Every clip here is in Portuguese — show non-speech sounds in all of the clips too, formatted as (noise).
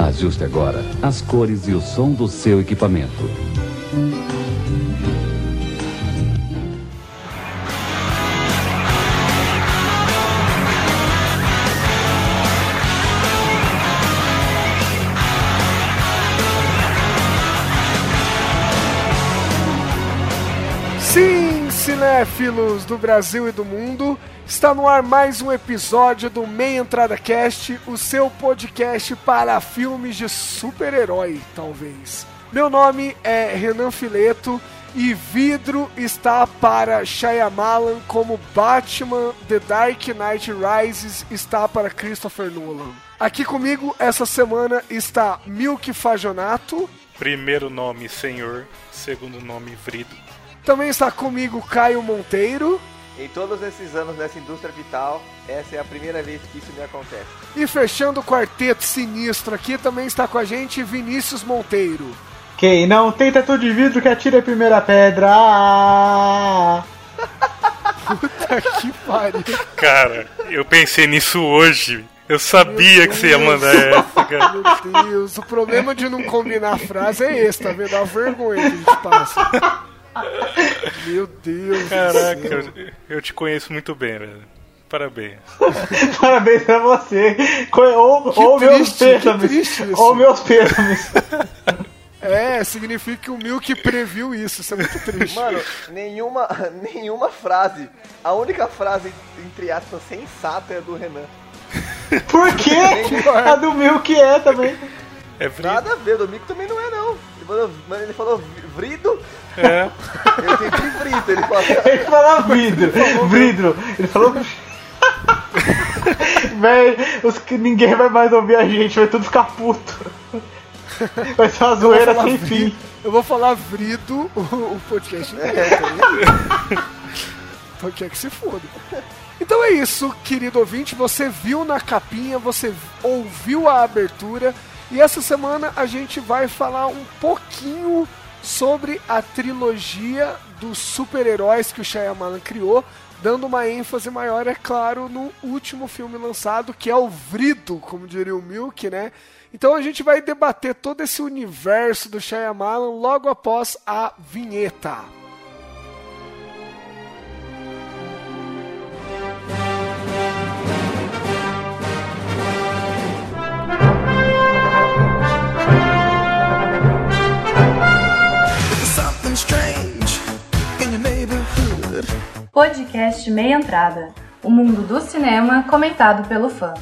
Ajuste agora as cores e o som do seu equipamento. Sim, cinéfilos do Brasil e do mundo, está no ar mais um episódio do Meia Entrada Cast, o seu podcast para filmes de super-herói, talvez. Meu nome é Renan Fileto e vidro está para Shyamalan como Batman The Dark Knight Rises está para Christopher Nolan. Aqui comigo essa semana está Milk Fajonato. Primeiro nome Senhor, segundo nome Vrido. Também está comigo Caio Monteiro. Em todos esses anos nessa indústria vital, essa é a primeira vez que isso me acontece. E fechando o quarteto sinistro aqui, também está com a gente Vinícius Monteiro. Quem não tem teto de vidro que atire a primeira pedra. Puta que pariu. Cara, eu pensei nisso hoje. Eu sabia que você ia mandar essa, cara. Meu Deus, o problema de não combinar a frase é esse, tá vendo? A vergonha que a gente passa. Meu Deus. Caraca, do céu. eu, eu te conheço muito bem, velho. Parabéns. (laughs) Parabéns pra você. Ou, ou meus triste, que pêsames. Ou meus pêsames. (laughs) É, significa que o Milk previu isso, isso é muito triste. Mano, nenhuma, (laughs) nenhuma frase, a única frase, entre aspas, sensata é do Renan. Por quê? A do que é também. É Vrido? Nada a ver, do Mico também não é não. Ele falou, mano, ele falou vrido, É. eu entendi vrito, ele falou Ele falou vidro. Vidro. Ele falou. (laughs) Véi, os que ninguém vai mais ouvir a gente, vai tudo ficar puto. Vai ser uma zoeira sem Vrido. fim. Eu vou falar Vrido o, o podcast inteiro, tá ligado? Então quer que se foda. Então é isso, querido ouvinte. Você viu na capinha, você ouviu a abertura. E essa semana a gente vai falar um pouquinho sobre a trilogia dos super-heróis que o Shyamalan criou, dando uma ênfase maior, é claro, no último filme lançado, que é o Vrido, como diria o Milk, né? Então a gente vai debater todo esse universo do Shyamalan logo após a vinheta. Podcast Meia Entrada. O mundo do cinema comentado pelo fã.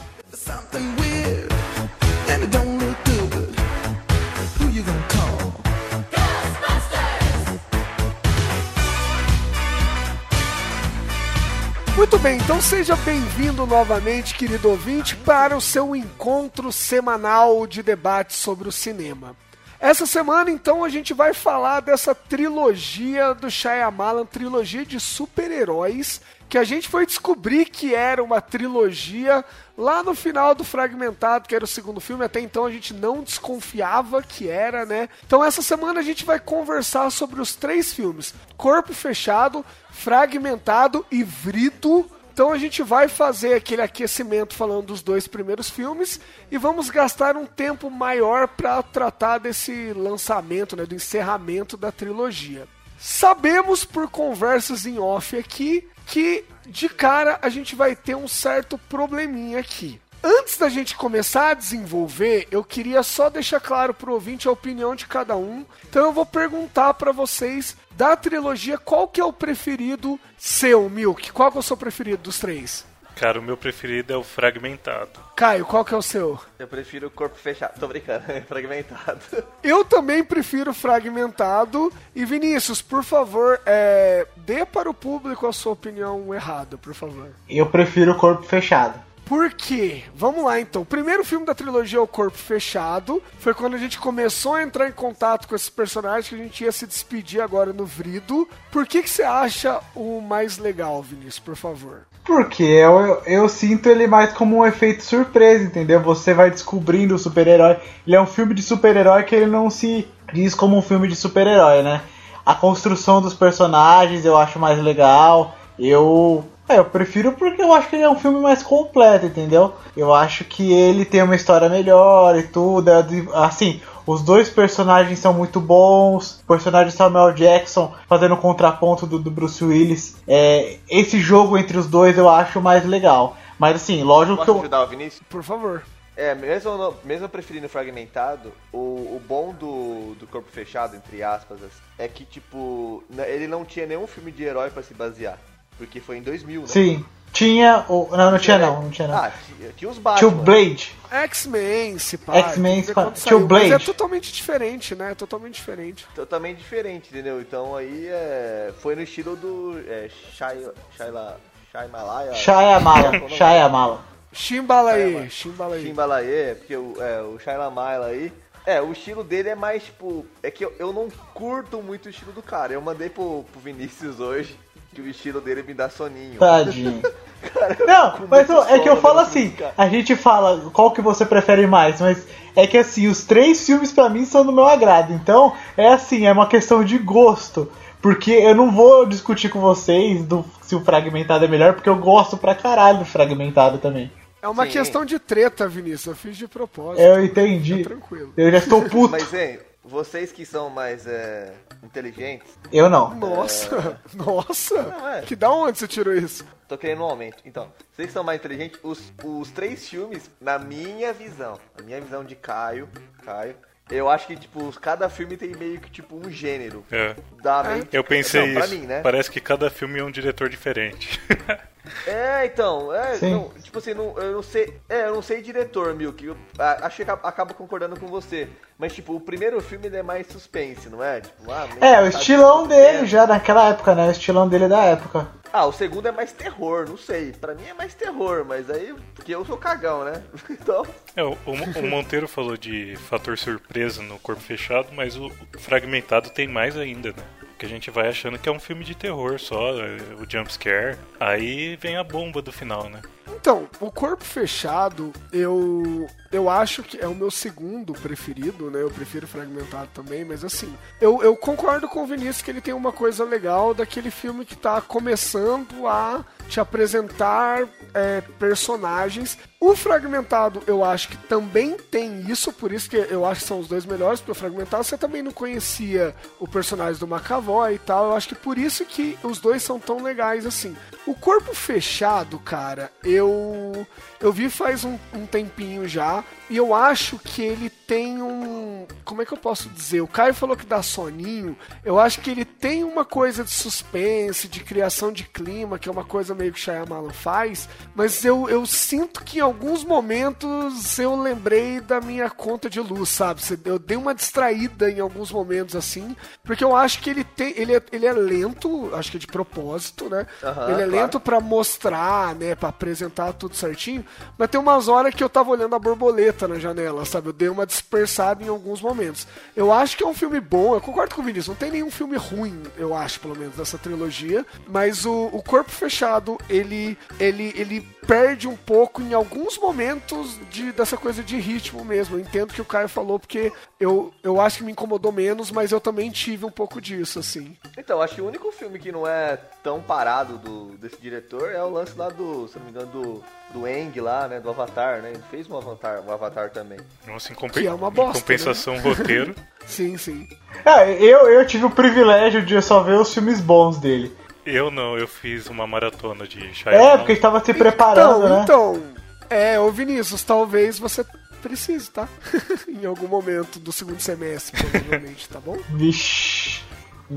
Muito bem, então seja bem-vindo novamente, querido ouvinte, para o seu encontro semanal de debate sobre o cinema. Essa semana, então, a gente vai falar dessa trilogia do Shyamalan, trilogia de super-heróis, que a gente foi descobrir que era uma trilogia lá no final do Fragmentado, que era o segundo filme. Até então a gente não desconfiava que era, né? Então essa semana a gente vai conversar sobre os três filmes: Corpo Fechado, Fragmentado e Vrito. Então a gente vai fazer aquele aquecimento falando dos dois primeiros filmes e vamos gastar um tempo maior para tratar desse lançamento, né, do encerramento da trilogia. Sabemos por conversas em off aqui que de cara a gente vai ter um certo probleminha aqui. Antes da gente começar a desenvolver, eu queria só deixar claro pro ouvinte a opinião de cada um. Então eu vou perguntar para vocês da trilogia qual que é o preferido seu, Milk? Qual que é o seu preferido dos três? Cara, o meu preferido é o Fragmentado. Caio, qual que é o seu? Eu prefiro o corpo fechado, tô brincando, é (laughs) fragmentado. Eu também prefiro fragmentado. E Vinícius, por favor, é, dê para o público a sua opinião errada, por favor. Eu prefiro o corpo fechado. Por quê? Vamos lá então. O primeiro filme da trilogia O Corpo Fechado. Foi quando a gente começou a entrar em contato com esses personagens que a gente ia se despedir agora no Vrido. Por que, que você acha o mais legal, Vinícius, por favor? Porque eu, eu, eu sinto ele mais como um efeito surpresa, entendeu? Você vai descobrindo o super-herói. Ele é um filme de super-herói que ele não se diz como um filme de super-herói, né? A construção dos personagens eu acho mais legal. Eu É, eu prefiro porque eu acho que ele é um filme mais completo, entendeu? Eu acho que ele tem uma história melhor e tudo. é Assim, os dois personagens são muito bons. O personagem Samuel Jackson fazendo o contraponto do, do Bruce Willis. É, esse jogo entre os dois eu acho mais legal. Mas assim, lógico que Posso eu. ajudar o Vinícius? Por favor. É, mesmo, mesmo preferindo fragmentado, o, o bom do, do corpo fechado, entre aspas, é que, tipo, ele não tinha nenhum filme de herói pra se basear. Porque foi em 2000, né? Sim. Tinha. O... Não, não tinha não, não tinha não. Ah, tinha, tinha os Batman. Tinha o Blade. X-Men, se pá. X-Men, se pá. quando Tio saiu, Mas é Blade. totalmente diferente, né? Totalmente diferente. Totalmente diferente, entendeu? Então aí é, foi no estilo do é, Shai, Shaila, Shaimalaya. Shyamala. Shyamala. Chimbalaê, Chimbalaê. Chimbalaê, porque o, é, o Shailamala aí. É, o estilo dele é mais, tipo. É que eu, eu não curto muito o estilo do cara. Eu mandei pro, pro Vinícius hoje que o estilo dele me dá soninho. Tadinho. (laughs) Cara, Não, mas é que eu falo assim, cara. a gente fala qual que você prefere mais, mas é que assim, os três filmes pra mim são do meu agrado. Então, é assim, é uma questão de gosto. Porque eu não vou discutir com vocês do, se o fragmentado é melhor, porque eu gosto pra caralho do fragmentado também. É uma Sim. questão de treta, Vinícius. Eu fiz de propósito. Eu entendi. Tá tranquilo. Eu já estou (laughs) puto. Mas, hein, vocês que são mais é, inteligentes, Eu não. Nossa, nossa. Não, é. Que da onde você tirou isso? tô querendo um aumento. Então, vocês que são mais inteligentes, os, os três filmes, na minha visão, na minha visão de Caio, Caio, eu acho que, tipo, cada filme tem meio que, tipo, um gênero. É. Dá meio Eu pensei Não, pra isso. mim, né? Parece que cada filme é um diretor diferente. (laughs) É, então, é, não, tipo assim, não, eu não sei, é, eu não sei diretor, Milk, eu a- acho que acaba- acabo concordando com você, mas tipo, o primeiro filme ele é mais suspense, não é? Tipo, ah, É, o estilão acontecendo. dele já naquela época, né? O estilão dele da época. Ah, o segundo é mais terror, não sei, pra mim é mais terror, mas aí, porque eu sou cagão, né? (laughs) Então, É, o, o- o Monteiro falou de fator surpresa no corpo fechado, mas o fragmentado tem mais ainda, né? Que a gente vai achando que é um filme de terror só, é, o jumpscare. Aí vem a bomba do final, né? Então, o corpo fechado, eu eu acho que é o meu segundo preferido, né? Eu prefiro fragmentado também, mas assim, eu, eu concordo com o Vinícius que ele tem uma coisa legal daquele filme que tá começando a te apresentar é, personagens. O fragmentado, eu acho que também tem isso, por isso que eu acho que são os dois melhores, porque o fragmentado você também não conhecia o personagem do McAvoy e tal. Eu acho que por isso que os dois são tão legais assim. O corpo fechado, cara, eu eu vi faz um, um tempinho já e eu acho que ele tem um, como é que eu posso dizer? O Caio falou que dá soninho. Eu acho que ele tem uma coisa de suspense, de criação de clima, que é uma coisa meio que Shyamalan faz, mas eu, eu sinto que em alguns momentos eu lembrei da minha conta de luz, sabe? Eu dei uma distraída em alguns momentos assim, porque eu acho que ele tem, ele é, ele é lento, acho que é de propósito, né? Aham, ele é claro. lento pra mostrar, né, Pra apresentar tudo certinho, mas tem umas horas que eu tava olhando a borboleta na janela, sabe? Eu dei uma dispersada em alguns momentos. Eu acho que é um filme bom, eu concordo com o Vinícius, não tem nenhum filme ruim, eu acho, pelo menos, dessa trilogia, mas o, o Corpo Fechado, ele, ele, ele perde um pouco em alguns momentos de, dessa coisa de ritmo mesmo. Eu entendo que o Caio falou, porque eu, eu acho que me incomodou menos, mas eu também tive um pouco disso, assim. então, acho que o único filme que não é tão parado do, desse diretor é o lance lá do, se não me engano, do, do Eng lá, né, do Avatar, né, ele fez um Avatar, um Avatar também. Nossa, em, compen- é uma em bosta, compensação, roteiro. (laughs) Sim, sim. É, eu, eu tive o privilégio de só ver os filmes bons dele. Eu não, eu fiz uma maratona de É, Shyamalan. porque a gente tava se preparando, então, né? Então, é, ô Vinícius, talvez você precise, tá? (laughs) em algum momento do segundo semestre, provavelmente, tá bom? Vixe.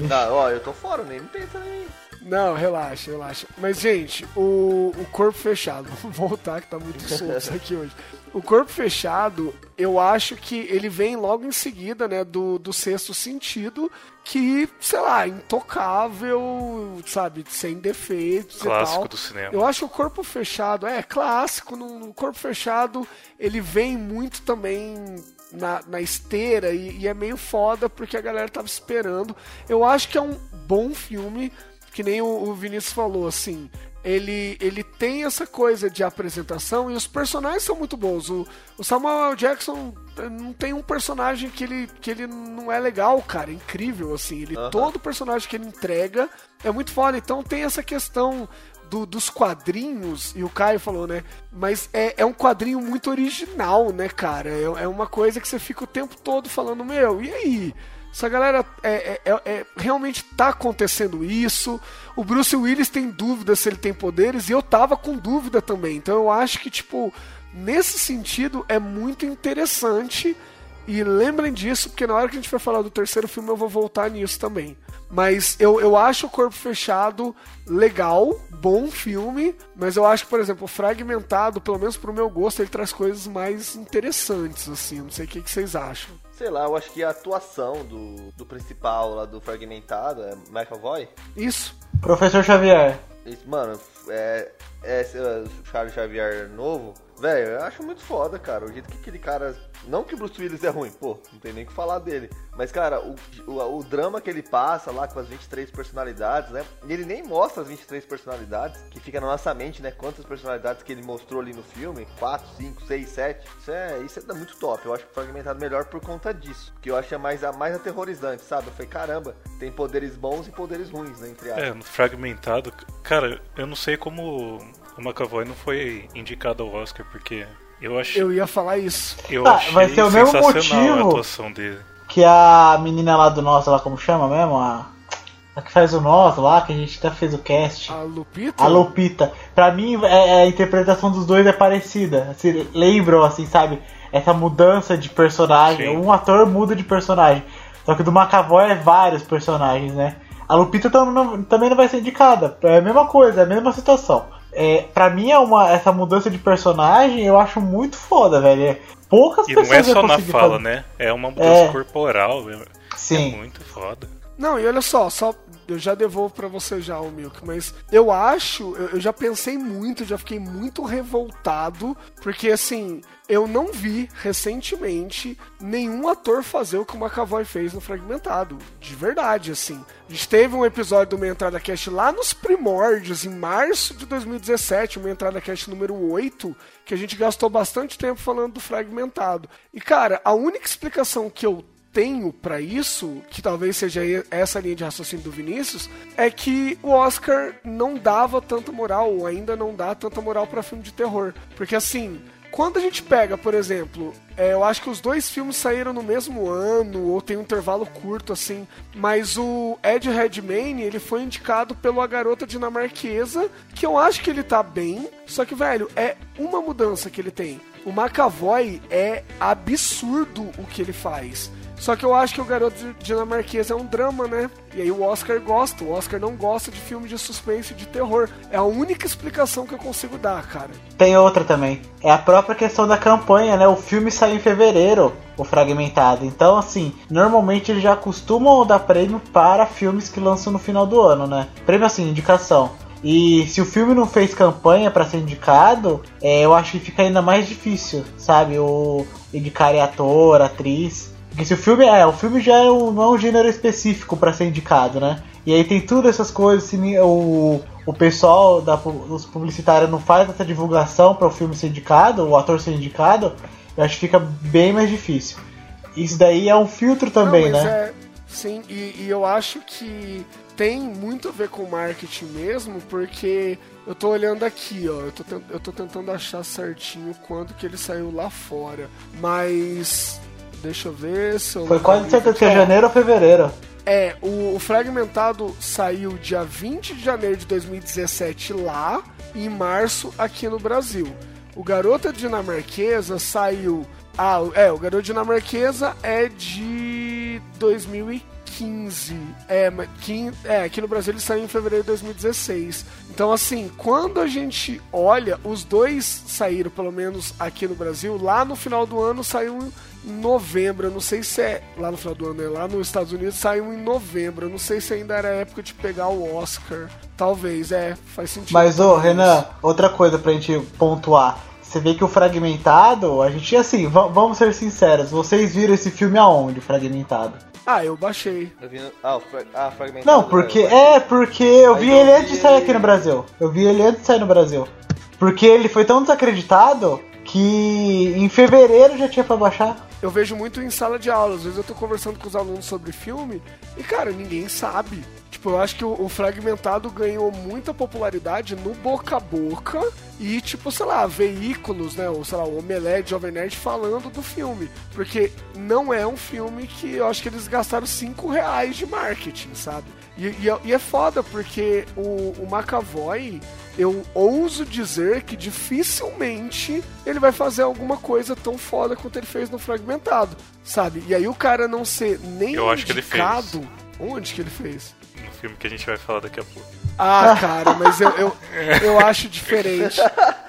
Ah, ó, eu tô fora, nem me pensa nem. Não, relaxa, relaxa. Mas, gente, o, o corpo fechado, (laughs) vamos voltar que tá muito solto isso aqui hoje. O corpo fechado, eu acho que ele vem logo em seguida, né, do, do sexto sentido, que, sei lá, intocável, sabe, sem defeitos e Clássico tal. do cinema. Eu acho que o corpo fechado, é clássico, no, no corpo fechado ele vem muito também na, na esteira e, e é meio foda porque a galera tava esperando. Eu acho que é um bom filme, que nem o, Vinícius falou, assim. Ele, ele tem essa coisa de apresentação e os personagens são muito bons. O, o Samuel L. Jackson eh, não tem um personagem que ele, que ele não é legal, cara. É incrível, assim. Ele, Aham. Todo personagem que ele entrega é muito foda. Então tem essa questão do- dos quadrinhos, e o Caio falou, né? Mas é, é um quadrinho muito original, né, cara? É, é uma coisa que você fica o tempo todo falando, meu, e aí? Essa galera é, é- é- é- realmente tá acontecendo isso. O Bruce Willis tem dúvida se ele tem poderes, e eu tava com dúvida também. Então eu acho que, tipo, nesse sentido é muito interessante. E lembrem disso, porque na hora que a gente for falar do terceiro filme eu vou voltar nisso também. Mas eu, eu acho o Corpo Fechado legal, bom filme, mas eu acho que, por exemplo, Fragmentado, pelo menos pro meu gosto, ele traz coisas mais interessantes, assim. Não sei o que, que vocês acham. Sei lá, eu acho que a atuação do, do principal lá do Fragmentado, é Michael Voy, Isso. Professor Xavier. Esse, mano, é, é esse, uh, Charles Xavier novo, velho, eu acho muito foda, cara. O jeito que aquele cara. Não que o Bruce Willis é ruim, pô, não tem nem o que falar dele. Mas, cara, o, o, o drama que ele passa lá com as 23 personalidades, né? E ele nem mostra as 23 personalidades, que fica na nossa mente, né? Quantas personalidades que ele mostrou ali no filme: 4, 5, 6, 7. Isso é, isso é muito top. Eu acho fragmentado melhor por conta disso. Que eu acho é mais, mais aterrorizante, sabe? Eu falei, caramba, tem poderes bons e poderes ruins, né? Entre. É, no fragmentado, cara, eu não sei como o McAvoy não foi indicado ao Oscar, porque eu achei, Eu ia falar isso. eu Ah, achei vai ser o mesmo sensacional a motivo. atuação dele. Que a menina lá do nosso, lá como chama mesmo? A, a que faz o nosso lá, que a gente até fez o cast. A Lupita. A Lupita. Pra mim, é- é a interpretação dos dois é parecida. Se lembram, assim, sabe? Essa mudança de personagem. Sim. Um ator muda de personagem. Só que do McAvoy é vários personagens, né? A Lupita tam- não- também não vai ser indicada. É a mesma coisa, é a mesma situação. É, pra mim, é uma, essa mudança de personagem eu acho muito foda, velho. É, Poucas E não pessoas é vão só na fala, fazer. né? É uma mudança É. corporal. É, Sim. é muito foda. Não, e olha só, só eu já devolvo pra você já o Milk, mas eu acho, eu, eu já pensei muito, já fiquei muito revoltado, porque assim, eu não vi recentemente nenhum ator fazer o que o McAvoy fez no Fragmentado, de verdade, assim. A gente teve um episódio do Meia Entrada Cast lá nos primórdios, em março de 2017, o Meia Entrada Cast número 8, que a gente gastou bastante tempo falando do Fragmentado. E cara, a única explicação que eu tenho pra isso, que talvez seja essa linha de raciocínio do Vinícius, é que o Oscar não dava tanta moral, ou ainda não dá tanta moral pra filme de terror. Porque assim, quando a gente pega, por exemplo, é, eu acho que os dois filmes saíram no mesmo ano, ou tem um intervalo curto, assim, mas o Ed Redmayne, ele foi indicado pelo A Garota Dinamarquesa, que eu acho que ele tá bem, só que, velho, é uma mudança que ele tem. O McAvoy é absurdo o que ele faz. Só que eu acho que o Garoto Dinamarquês é um drama, né? E aí o Oscar gosta. O Oscar não gosta de filme de suspense e de terror. É a única explicação que eu consigo dar, cara. Tem outra também. É a própria questão da campanha, né? O filme saiu em fevereiro, o fragmentado. Então, assim, normalmente eles já costumam dar prêmio para filmes que lançam no final do ano, né? Prêmio assim, indicação. E se o filme não fez campanha para ser indicado, é, eu acho que fica ainda mais difícil, sabe? O indicar ator, atriz. Porque se o filme é, o filme já é um, não é um gênero específico para ser indicado, né? E aí tem tudo essas coisas, se o, o pessoal da os publicitários não faz essa divulgação para o filme ser indicado, o ator ser indicado, eu acho que fica bem mais difícil. Isso daí é um filtro também, Não, né? é- sim, e, e eu acho que tem muito a ver com marketing mesmo, porque eu tô olhando aqui, ó. Eu tô, eu tô tentando achar certinho quando que ele saiu lá fora. Mas. Deixa eu ver se eu. Foi quase certeza que é Ó, janeiro ou fevereiro. É, o, o Fragmentado saiu dia 20 de janeiro de 2017 lá e em março aqui no Brasil. O Garota Dinamarquesa saiu. Ah, é, o Garota Dinamarquesa é de 2015. É, mas quin- é, aqui no Brasil ele saiu em fevereiro de 2016. Então, assim, quando a gente olha, os dois saíram, pelo menos aqui no Brasil, lá no final do ano saiu em novembro. Eu não sei se é lá no final do ano, né? lá nos Estados Unidos saiu em novembro. Eu não sei se ainda era época de pegar o Oscar. Talvez, é, faz sentido. Mas, ô. Renan, outra coisa pra gente pontuar. Você vê que o Fragmentado, a gente, assim, va- vamos ser sinceros, vocês viram esse filme aonde, o Fragmentado? Ah, eu baixei. Eu vi no- ah, o fra- ah, fragmentado. Não, porque, eu- é, porque eu Aí vi ele vi antes de sair aqui no Brasil. Eu vi ele antes de sair no Brasil. Porque ele foi tão desacreditado que em fevereiro já tinha pra baixar. Eu vejo muito em sala de aula. Às vezes eu tô conversando com os alunos sobre filme e, cara, ninguém sabe. Tipo, eu acho que o, o Fragmentado ganhou muita popularidade no boca a boca e, tipo, sei lá, veículos, né? Ou sei lá, o Omelete, Jovem Nerd falando do filme. Porque não é um filme que eu acho que eles gastaram 5 reais de marketing, sabe? E, e é- e é foda, porque o, o McAvoy, eu ouso dizer que dificilmente ele vai fazer alguma coisa tão foda quanto ele fez no Fragmentado, sabe? E aí o cara não ser nem Eu acho que ele fez. indicado... Onde que ele fez? No filme que a gente vai falar daqui a pouco. Ah, cara, mas eu, eu, eu acho diferente.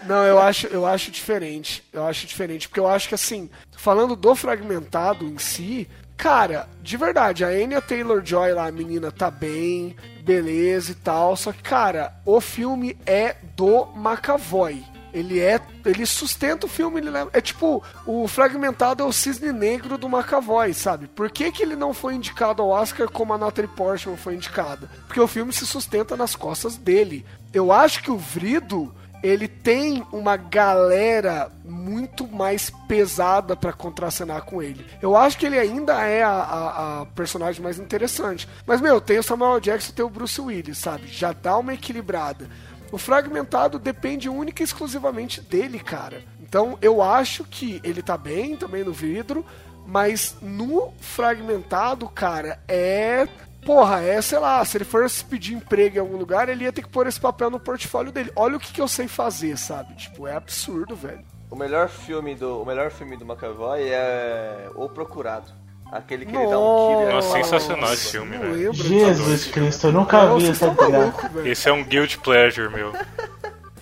Não, eu acho, eu acho diferente. Eu acho diferente. Porque eu acho que assim, falando do fragmentado em si, cara, de verdade, a Anya Taylor Joy lá, a menina, tá bem, beleza e tal. Só que, cara, o filme é do McAvoy. Ele é. Ele sustenta o filme, ele leva- é tipo, o Fragmentado é o cisne negro do McAvoy, sabe? Por que, que ele não foi indicado ao Oscar como a Natalie Portman foi indicada? Porque o filme se sustenta nas costas dele. Eu acho que o Vrido, ele tem uma galera muito mais pesada pra contracenar com ele. Eu acho que ele ainda é a, a- a personagem mais interessante. Mas, meu, tem o Samuel Jackson e tem o Bruce Willis, sabe? Já dá uma equilibrada. O fragmentado depende única e exclusivamente dele, cara. Então eu acho que ele tá bem também no vidro, mas no fragmentado, cara, é. Porra, é, sei lá, se ele fosse pedir emprego em algum lugar, ele ia ter que pôr esse papel no portfólio dele. Olha o que, que eu sei fazer, sabe? Tipo, é absurdo, velho. O melhor filme do, o melhor filme do McAvoy é O Procurado. Aquele que ele dá um tiro Nossa, sensacional esse filme, velho. lembro. Jesus Cristo, eu nunca Não, vi essa malucos, velho. Esse é um guilt pleasure, meu.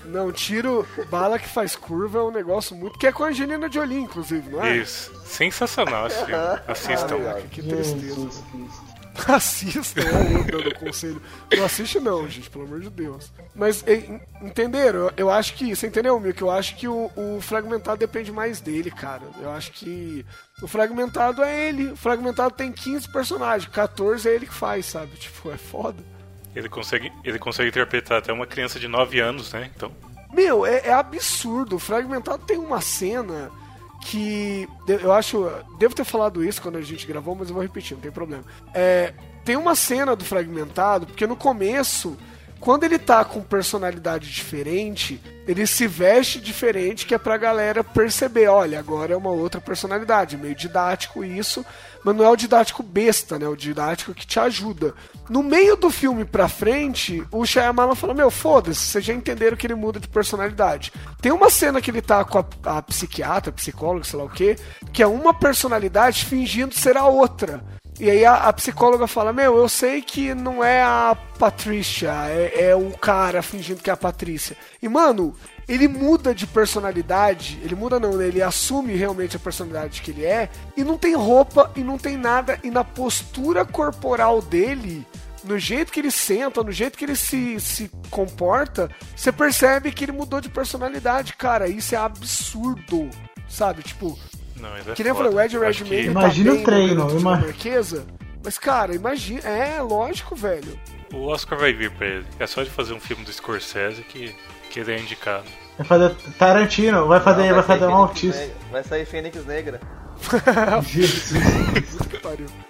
Não, tiro, bala que faz curva é um negócio muito. Que é com a Angelina Jolie, inclusive, não é? Isso. Sensacional esse filme. (laughs) Assistam. Caraca, que tristeza. Jesus Cristo. Assista, é eu dando conselho. Não assiste não, gente, pelo amor de Deus. Mas, entenderam? Eu, acho que, você entendeu, Milk? Eu acho que o, o fragmentado depende mais dele, cara. Eu acho que o fragmentado é ele. O fragmentado tem 15 personagens, 14 é ele que faz, sabe? Tipo, é foda. Ele consegue, ele consegue interpretar até uma criança de 9 anos, né? Então, Meu, é, é absurdo. O Fragmentado tem uma cena que eu acho. Devo ter falado isso quando a gente gravou, mas eu vou repetir, não tem problema. É, tem uma cena do Fragmentado, porque no começo, quando ele tá com personalidade diferente, ele se veste diferente, que é pra galera perceber: olha, agora é uma outra personalidade. Meio didático isso, mas não é o didático besta, né? O didático que te ajuda. No meio do filme pra frente, o Shyamalan fala: Meu, foda-se, vocês já entenderam que ele muda de personalidade. Tem uma cena que ele tá com a, a psiquiatra, psicóloga, sei lá o quê, que é uma personalidade fingindo ser a outra. E aí a, a psicóloga fala: Meu, eu sei que não é a Patrícia, é, é o cara fingindo que é a Patrícia. E, mano, ele muda de personalidade, ele muda não, né? Ele assume realmente a personalidade que ele é, e não tem roupa e não tem nada, e na postura corporal dele, no jeito que ele senta, no jeito que ele se, se comporta, você percebe que ele mudou de personalidade, cara. Isso é absurdo, sabe? Tipo, não, é que nem eu falei, o Ed Redmayne que tá Imagina o treino, Garoto ima- Dinamarquesa, mas, cara, imagina. É, lógico, velho. O Oscar vai vir pra ele. É só de fazer um filme do Scorsese que, que ele é indicado. Vai fazer Tarantino, vai fazer, Não, vai fazer sair um Fênix autista. Negra. Vai sair Fênix Negra. (laughs) Jesus.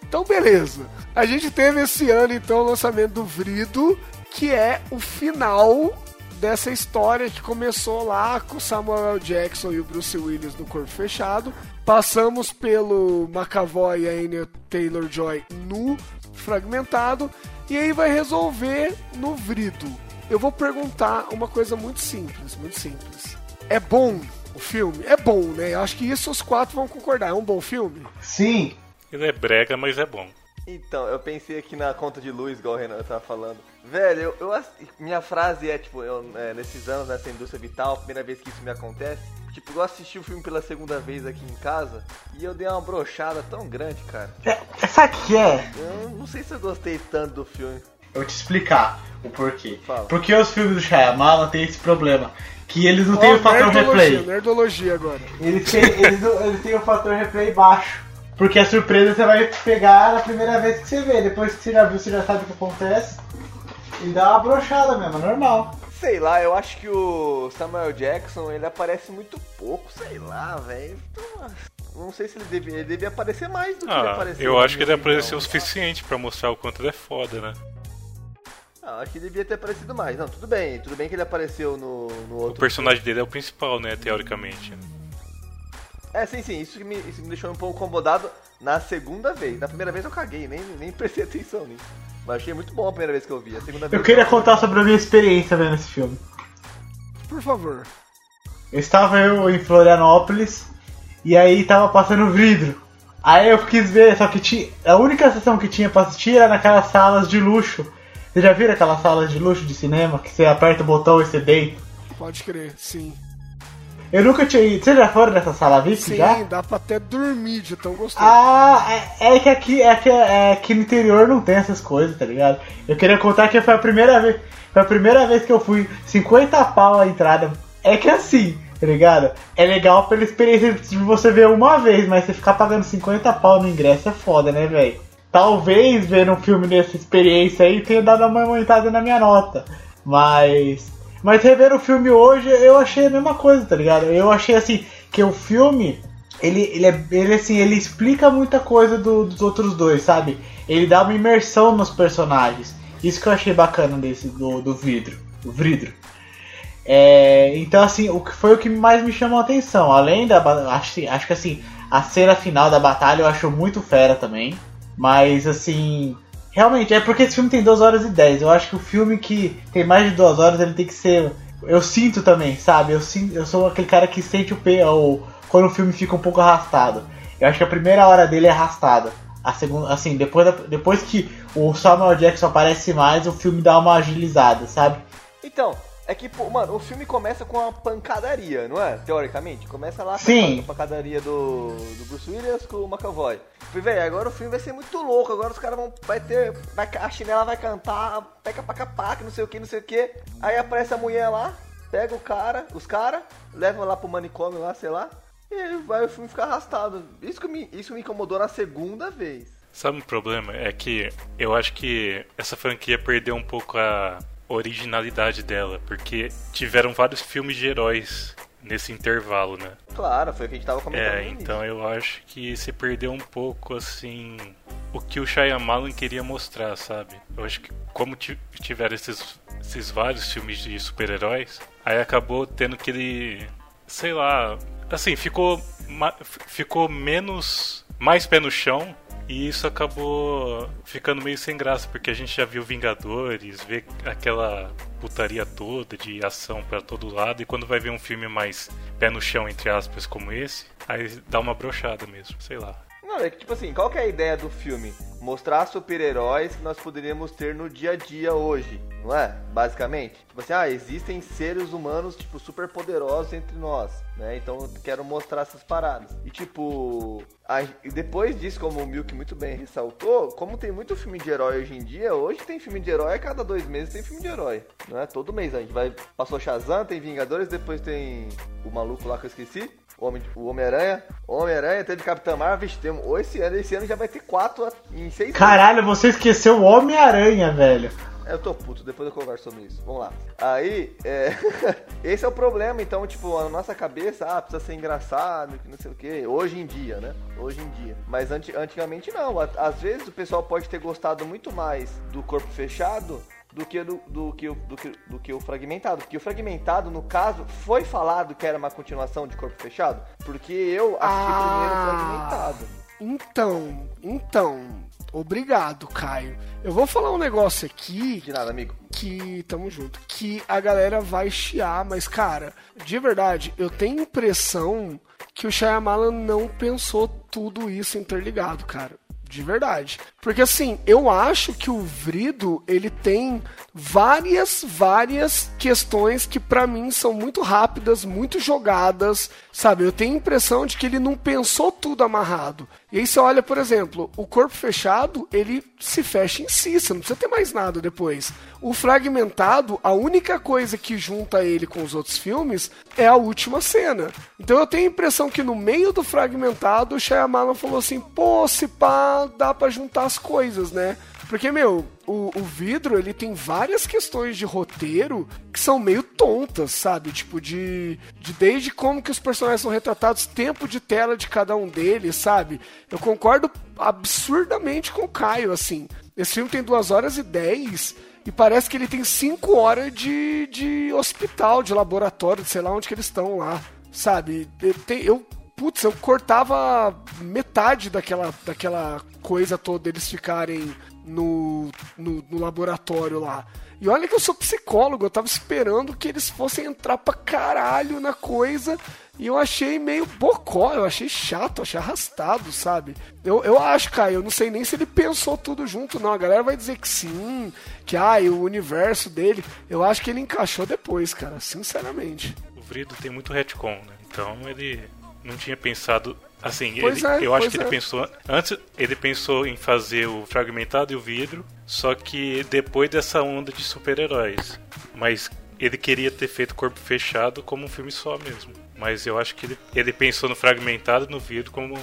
Então, beleza. A gente teve esse ano, então, o lançamento do Vrido, que é o final dessa história que começou lá com o Samuel L. Jackson e o Bruce Willis no Corpo Fechado. Passamos pelo McAvoy e a Anya Taylor-Joy no Fragmentado. E aí vai resolver no Vrido. Eu vou perguntar uma coisa muito simples, muito simples. É bom o filme? É bom, né? Eu acho que isso os quatro vão concordar. É um bom filme? Sim. Ele é brega, mas é bom. Então, eu pensei aqui na conta de luz, igual o Renan tava falando. Velho, eu, eu minha frase é, tipo, eu, é, nesses anos nessa indústria vital, primeira vez que isso me acontece, tipo, eu assisti o filme pela segunda vez aqui em casa e eu dei uma brochada tão grande, cara. É, é, sabe o que é? Eu não sei se eu gostei tanto do filme. Eu vou te explicar o porquê. Fala. Porque os filmes do Shyamalan tem esse problema. Que eles não têm Ó, o fator nerdologia, replay. nerdologia agora. Eles têm, eles, não- eles têm o fator replay baixo. Porque a surpresa você vai pegar na primeira vez que você vê. Depois que você já viu, você já sabe o que acontece. E dá uma brochada mesmo, é normal. Sei lá, eu acho que o Samuel Jackson, ele aparece muito pouco, sei lá, velho. Tô- não sei se ele devia, ele devia aparecer mais do que ele Ah, apareceu. eu acho que ele apareceu o suficiente pra mostrar o quanto ele é foda, né? Ah, acho que ele devia ter aparecido mais. Não, tudo bem, tudo bem que ele apareceu no, no O outro. personagem dele é o principal, né, teoricamente. É, sim, sim, isso que me, isso me deixou um pouco incomodado na segunda vez. Na primeira vez eu caguei, nem, nem prestei (laughs) atenção nisso. Mas achei muito bom a primeira vez que eu vi. A segunda vez Eu queria contar sobre a minha experiência vendo esse filme. Por favor. Eu estava eu em Florianópolis e aí tava passando vidro. Aí eu quis ver, só que tinha, a única sessão que tinha pra assistir era naquelas salas de luxo. Vocês já viram aquelas salas de luxo de cinema que você aperta o botão e você deita? Pode crer, sim. Eu nunca tinha ido. Vocês já foram nessa sala VIP Sim, já? dá pra até dormir de tão gostoso. Ah, é, é que aqui, é que, é que no interior não tem essas coisas, tá ligado? Eu queria contar que foi a primeira vez, foi a primeira vez que eu fui 50 pau a entrada. É que assim, tá ligado? É legal pela experiência de você ver uma vez, mas você ficar pagando 50 pau no ingresso é foda, né, velho? Talvez vendo um filme dessa experiência aí tenha dado uma aumentada na minha nota. Mas. Mas rever o filme hoje eu achei a mesma coisa, tá ligado? Eu achei assim, que o filme, ele, ele, é, ele assim, ele explica muita coisa do- dos outros dois, sabe? Ele dá uma imersão nos personagens. Isso que eu achei bacana desse, do, do vidro. Do vidro. É, então assim, o que foi o que mais me chamou a atenção. Além da. Acho, acho que assim, a cena final da batalha eu acho muito fera também. Mas assim. Realmente, é porque esse filme tem 2 horas e 10. Eu acho que o filme que tem mais de 2 horas ele tem que ser. Eu sinto também, sabe? Eu, sinto, eu sou aquele cara que sente o P. Ou quando o filme fica um pouco arrastado. Eu acho que a primeira hora dele é arrastada. A segunda, assim, depois, da- depois que o Samuel Jackson aparece mais, o filme dá uma agilizada, sabe? Então, é que, pô, mano, o filme começa com uma pancadaria, não é? Teoricamente. Começa lá com Sim. a pancadaria do, do Bruce Williams com o McAvoy. Falei, velho, agora o filme vai ser muito louco. Agora os caras vão. Vai ter. Vai, a chinela vai cantar, peca paca paca, não sei o que, não sei o que. Aí aparece a mulher lá, pega o cara, os caras, leva lá pro manicômio lá, sei lá. E aí vai o filme ficar arrastado. Isso, que me, isso me incomodou na segunda vez. Sabe o problema? É que eu acho que essa franquia perdeu um pouco a originalidade dela, porque tiveram vários filmes de heróis nesse intervalo, né? Claro, foi o que a gente tava comentando. É, então eu acho que se perdeu um pouco, assim, o que o Shyamalan queria mostrar, sabe? Eu acho que como ti- tiveram esses, esses vários filmes de super-heróis, aí acabou tendo que ele, sei lá, assim, ficou, ficou menos, mais pé no chão, e isso acabou ficando meio sem graça, porque a gente já viu Vingadores, vê aquela putaria toda de ação pra todo lado, e quando vai ver um filme mais pé no chão, entre aspas, como esse, aí dá uma brochada mesmo, sei lá. Não, é que tipo assim, qual que é a ideia do filme? Mostrar super-heróis que nós poderíamos ter no dia a dia hoje, não é? Basicamente. Tipo assim, ah, existem seres humanos, tipo, super poderosos entre nós, né? Então eu quero mostrar essas paradas. E tipo, a- e depois disso, como o Milk muito bem ressaltou, como tem muito filme de herói hoje em dia, hoje tem filme de herói, a cada dois meses tem filme de herói, não é? Todo mês a gente vai, passou Shazam, tem Vingadores, depois tem o maluco lá que eu esqueci, Homem- o Homem-Aranha. Homem-Aranha teve Capitã Marvel, vixe, tem, um- esse ano, esse ano já vai ter quatro em seis. Caralho, você esqueceu o Homem-Aranha, velho. Eu tô puto, depois eu converso sobre isso. Vamos lá. Aí, é... (laughs) esse é o problema, então, tipo, a nossa cabeça, ah, precisa ser engraçado, que não sei o quê. Hoje em dia, né? Hoje em dia. Mas anti- antigamente não. Às vezes o pessoal pode ter gostado muito mais do corpo fechado do que, do, do que, o- do, que, do que o fragmentado. Porque o fragmentado, no caso, foi falado que era uma continuação de corpo fechado. Porque eu assisti Ah. primeiro fragmentado. Então, então, obrigado, Caio. Eu vou falar um negócio aqui De nada, amigo. que tamo junto, que a galera vai chiar, mas cara, de verdade, eu tenho impressão que o Shyamalan não pensou tudo isso interligado, cara. De verdade. Porque assim, eu acho que o Vrido, ele tem várias, várias questões que pra mim são muito rápidas, muito jogadas, sabe? Eu tenho a impressão de que ele não pensou tudo amarrado. E aí você olha, por exemplo, o corpo fechado, ele se fecha em si, você não precisa ter mais nada depois. O fragmentado, a única coisa que junta ele com os outros filmes é a última cena. Então eu tenho a impressão que no meio do fragmentado, o Shyamalan falou assim, pô, se pá, dá pra juntar as coisas, né? Porque, meu, o, o vidro, ele tem várias questões de roteiro que são meio tontas, sabe? Tipo, de, de desde como que os personagens são retratados, tempo de tela de cada um deles, sabe? Eu concordo absurdamente com o Caio, assim. Esse filme tem 2 horas e 10 e parece que ele tem 5 horas de, de hospital, de laboratório, de sei lá onde que eles estão lá, sabe? Eu, eu putz, eu cortava metade daquela, daquela coisa toda deles ficarem no, no, no laboratório lá. E olha que eu sou psicólogo, eu tava esperando que eles fossem entrar pra caralho na coisa. E eu achei meio bocó, eu achei chato, achei arrastado, sabe? Eu, eu acho, cara, eu não sei nem se ele pensou tudo junto, não. A galera vai dizer que sim, que ah, o universo dele. Eu acho que ele encaixou depois, cara, sinceramente. O Vrido tem muito retcon, né? Então ele não tinha pensado. Assim, Pois ele- é, eu acho que ele é. pensou. Antes, ele pensou em fazer o fragmentado e o vidro, só que depois dessa onda de super-heróis. Mas ele queria ter feito Corpo Fechado como um filme só mesmo. Mas eu acho que ele, ele pensou no fragmentado e no vidro como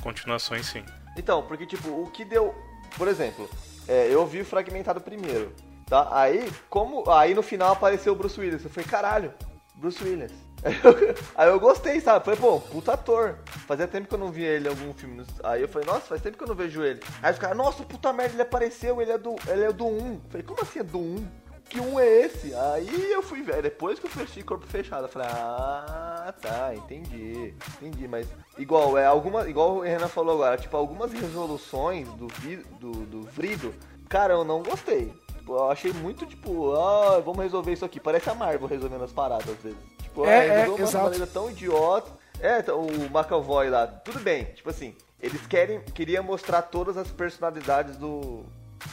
continuações, sim. Então, porque, tipo, o que deu. Por exemplo, é, eu vi o fragmentado primeiro, tá? Aí, como. Aí no final apareceu o Bruce Willis. Eu falei, caralho, Bruce Willis. (laughs) Aí eu, gostei, sabe? Falei, pô, puta ator. Fazia tempo que eu não via ele em algum filme. Aí eu falei, nossa, faz tempo que eu não vejo ele. Aí os caras, nossa, puta merda, ele apareceu, ele é do, ele é do 1. Falei, como assim é do 1? Que 1 é esse? Aí eu fui ver, depois que eu fechei corpo fechado, eu falei, ah, tá, entendi, entendi, mas igual, é alguma, igual o Renan falou agora, tipo, algumas resoluções do, do, do Vrido, cara, eu não gostei. Tipo, eu achei muito, tipo, ah, vamos resolver isso aqui. Parece a Marvel resolvendo as paradas às vezes. Tipo, É, é, de uma maneira tão idiota. É, então, o McAvoy lá, tudo bem, tipo assim, eles querem, queria mostrar todas as personalidades do,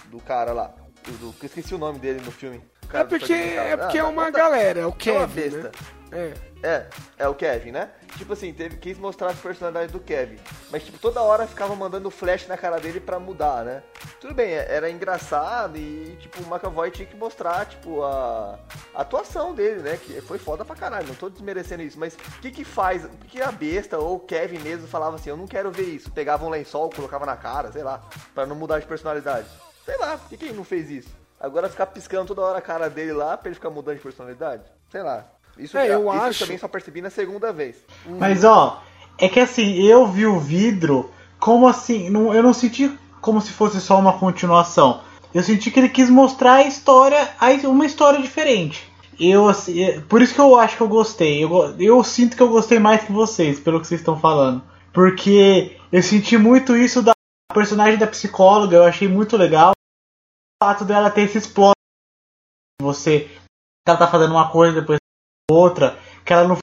do cara lá. Do, eu esqueci o nome dele no filme. O É porque, é porque é Ah, uma tá- galera, é o é Kevin, uma besta. né? É. É, é o Kevin, né? Tipo assim, teve, quis mostrar as personalidades do Kevin. Mas, tipo, toda hora ficava mandando flash na cara dele pra mudar, né? Tudo bem, é- era engraçado e, tipo, o McAvoy tinha que mostrar, tipo, a, a atuação dele, né? Que foi foda pra caralho, não tô desmerecendo isso. Mas o que que faz? Por que a besta ou o Kevin mesmo falava assim, eu não quero ver isso? Pegava um lençol, colocava na cara, sei lá, pra não mudar de personalidade. Sei lá, por que, que ele não fez isso? Agora ficar piscando toda hora a cara dele lá pra ele ficar mudando de personalidade? Sei lá. Isso, É, eu isso acho- também só percebi na segunda vez. Mas ó, é que assim, eu vi o vidro como assim, não, eu não senti como se fosse só uma continuação. Eu senti que ele quis mostrar a história, uma história diferente. Eu assim, é- por isso que eu acho que eu gostei. Eu, eu sinto que eu gostei mais que vocês, pelo que vocês estão falando. Porque eu senti muito isso da personagem da psicóloga, eu achei muito legal. Fato dela ter esse plot. Você. Ela tá fazendo uma coisa, depois outra. Que ela não